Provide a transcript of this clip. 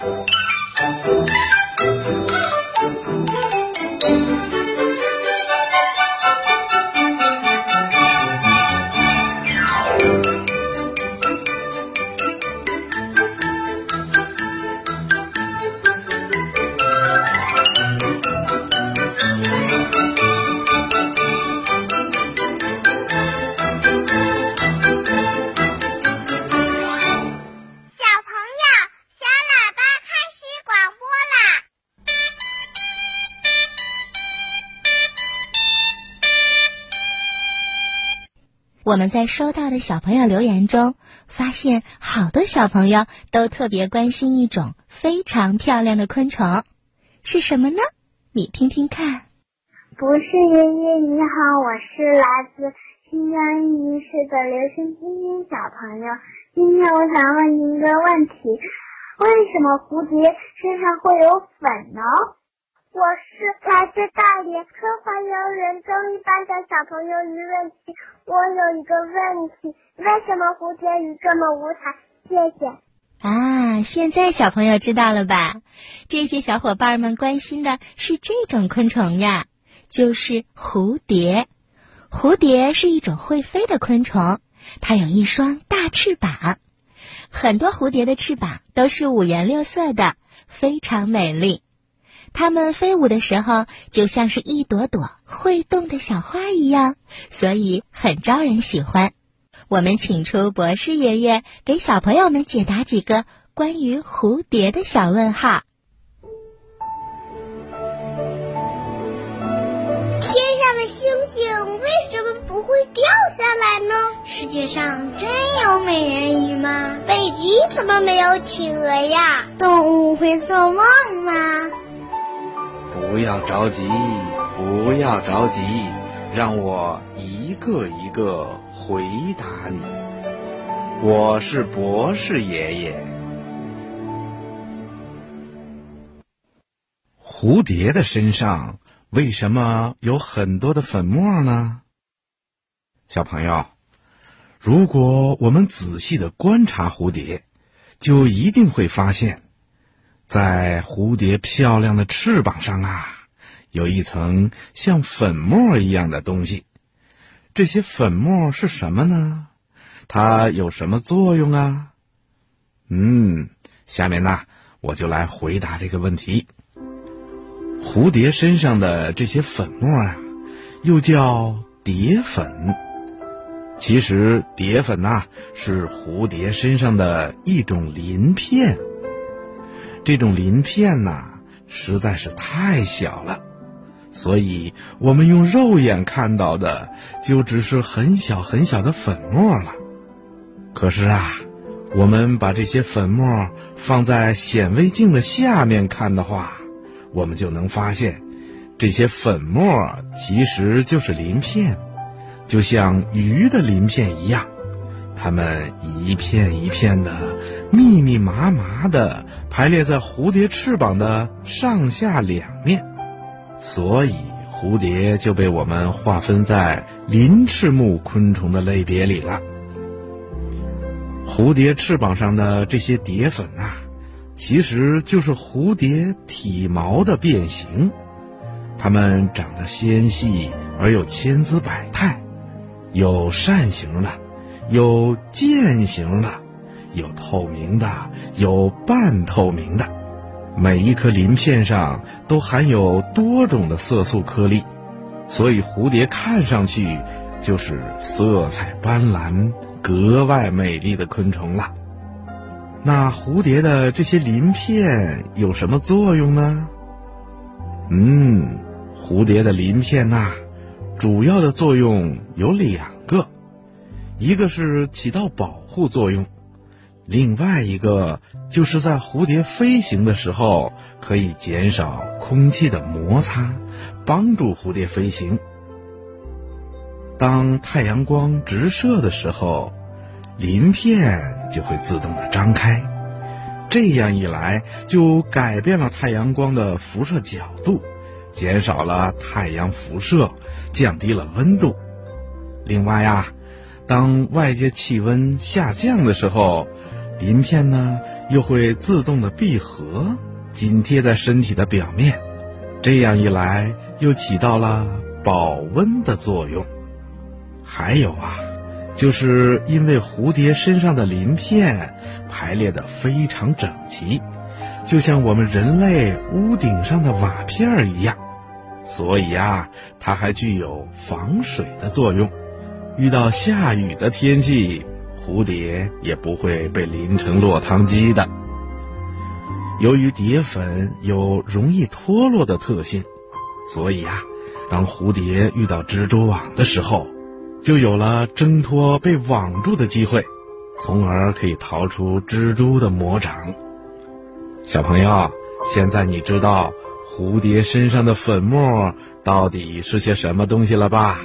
Thank you. 我们在收到的小朋友留言中，发现好多小朋友都特别关心一种非常漂亮的昆虫，是什么呢？你听听看。不是爷爷你好，我是来自新疆伊市的刘星晶晶小朋友。今天我想问您一个问题：为什么蝴蝶身上会有粉呢？我是来自大连科华幼儿园中一班的小朋友于润琪。我有一个问题：为什么蝴蝶鱼这么无彩？谢谢。啊，现在小朋友知道了吧？这些小伙伴们关心的是这种昆虫呀，就是蝴蝶。蝴蝶是一种会飞的昆虫，它有一双大翅膀。很多蝴蝶的翅膀都是五颜六色的，非常美丽。它们飞舞的时候，就像是一朵朵会动的小花一样，所以很招人喜欢。我们请出博士爷爷，给小朋友们解答几个关于蝴蝶的小问号。天上的星星为什么不会掉下来呢？世界上真有美人鱼吗？北极怎么没有企鹅呀？动物会做梦吗？不要着急，不要着急，让我一个一个回答你。我是博士爷爷。蝴蝶的身上为什么有很多的粉末呢？小朋友，如果我们仔细的观察蝴蝶，就一定会发现。在蝴蝶漂亮的翅膀上啊，有一层像粉末一样的东西。这些粉末是什么呢？它有什么作用啊？嗯，下面呢，我就来回答这个问题。蝴蝶身上的这些粉末啊，又叫蝶粉。其实，蝶粉呐、是蝴蝶身上的一种鳞片。这种鳞片呐，实在是太小了，所以我们用肉眼看到的就只是很小很小的粉末了。可是啊，我们把这些粉末放在显微镜的下面看的话，我们就能发现，这些粉末其实就是鳞片，就像鱼的鳞片一样，它们一片一片的，密密麻麻的。排列在蝴蝶翅膀的上下两面，所以蝴蝶就被我们划分在鳞翅目昆虫的类别里了。蝴蝶翅膀上的这些蝶粉啊，其实就是蝴蝶体毛的变形，它们长得纤细而又千姿百态，有扇形的，有剑形的。有透明的，有半透明的，每一颗鳞片上都含有多种的色素颗粒，所以蝴蝶看上去就是色彩斑斓、格外美丽的昆虫了。那蝴蝶的这些鳞片有什么作用呢？嗯，蝴蝶的鳞片呐、主要的作用有两，一个是起到保护作用。另外一个就是在蝴蝶飞行的时候，可以减少空气的摩擦，帮助蝴蝶飞行。当太阳光直射的时候，鳞片就会自动的张开，这样一来就改变了太阳光的辐射角度，减少了太阳辐射，降低了温度。另外呀，当外界气温下降的时候，鳞片呢又会自动的闭合，紧贴在身体的表面，这样一来又起到了保温的作用。还有啊，就是因为蝴蝶身上的鳞片排列的非常整齐，就像我们人类屋顶上的瓦片儿一样，所以啊，它还具有防水的作用。遇到下雨的天气，蝴蝶也不会被淋成落汤鸡的。由于蝶粉有容易脱落的特性，所以啊，当蝴蝶遇到蜘蛛网的时候，就有了挣脱被网住的机会，从而可以逃出蜘蛛的魔掌。小朋友，现在你知道蝴蝶身上的粉末到底是些什么东西了吧？